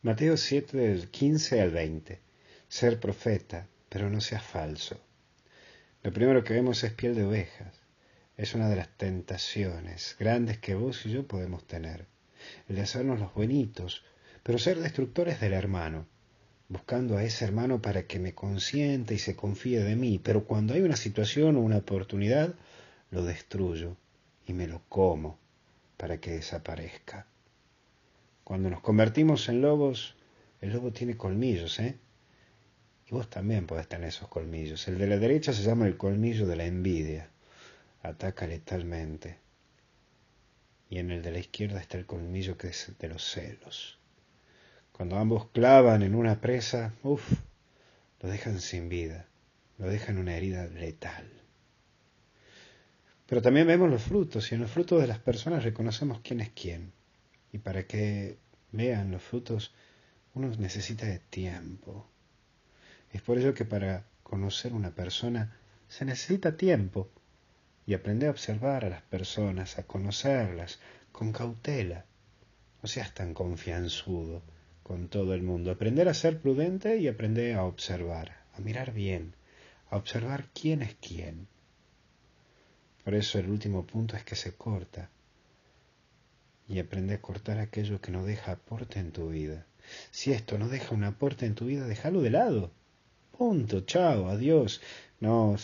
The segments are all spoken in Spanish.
Mateo 7 del 15 al 20. Ser profeta, pero no seas falso. Lo primero que vemos es piel de ovejas. Es una de las tentaciones grandes que vos y yo podemos tener. El de hacernos los buenitos, pero ser destructores del hermano, buscando a ese hermano para que me consienta y se confíe de mí, pero cuando hay una situación o una oportunidad, lo destruyo y me lo como para que desaparezca. Cuando nos convertimos en lobos, el lobo tiene colmillos, ¿eh? Y vos también podés tener esos colmillos. El de la derecha se llama el colmillo de la envidia. Ataca letalmente. Y en el de la izquierda está el colmillo que es de los celos. Cuando ambos clavan en una presa, uff, lo dejan sin vida, lo dejan una herida letal. Pero también vemos los frutos y en los frutos de las personas reconocemos quién es quién. Y para que vean los frutos, uno necesita de tiempo. Es por ello que para conocer una persona se necesita tiempo y aprender a observar a las personas, a conocerlas con cautela. No seas tan confianzudo con todo el mundo. Aprender a ser prudente y aprender a observar, a mirar bien, a observar quién es quién. Por eso el último punto es que se corta y aprende a cortar aquello que no deja aporte en tu vida. Si esto no deja un aporte en tu vida, déjalo de lado. Punto, chao, adiós. No,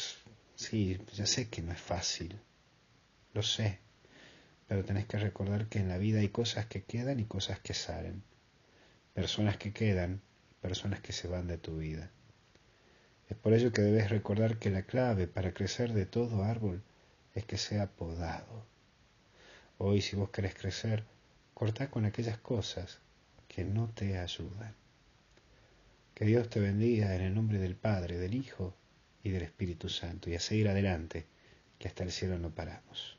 sí, ya sé que no es fácil. Lo sé. Pero tenés que recordar que en la vida hay cosas que quedan y cosas que salen. Personas que quedan, personas que se van de tu vida. Es por ello que debes recordar que la clave para crecer de todo árbol es que sea podado. Hoy si vos querés crecer, cortá con aquellas cosas que no te ayudan. Que Dios te bendiga en el nombre del Padre, del Hijo y del Espíritu Santo y a seguir adelante, que hasta el cielo no paramos.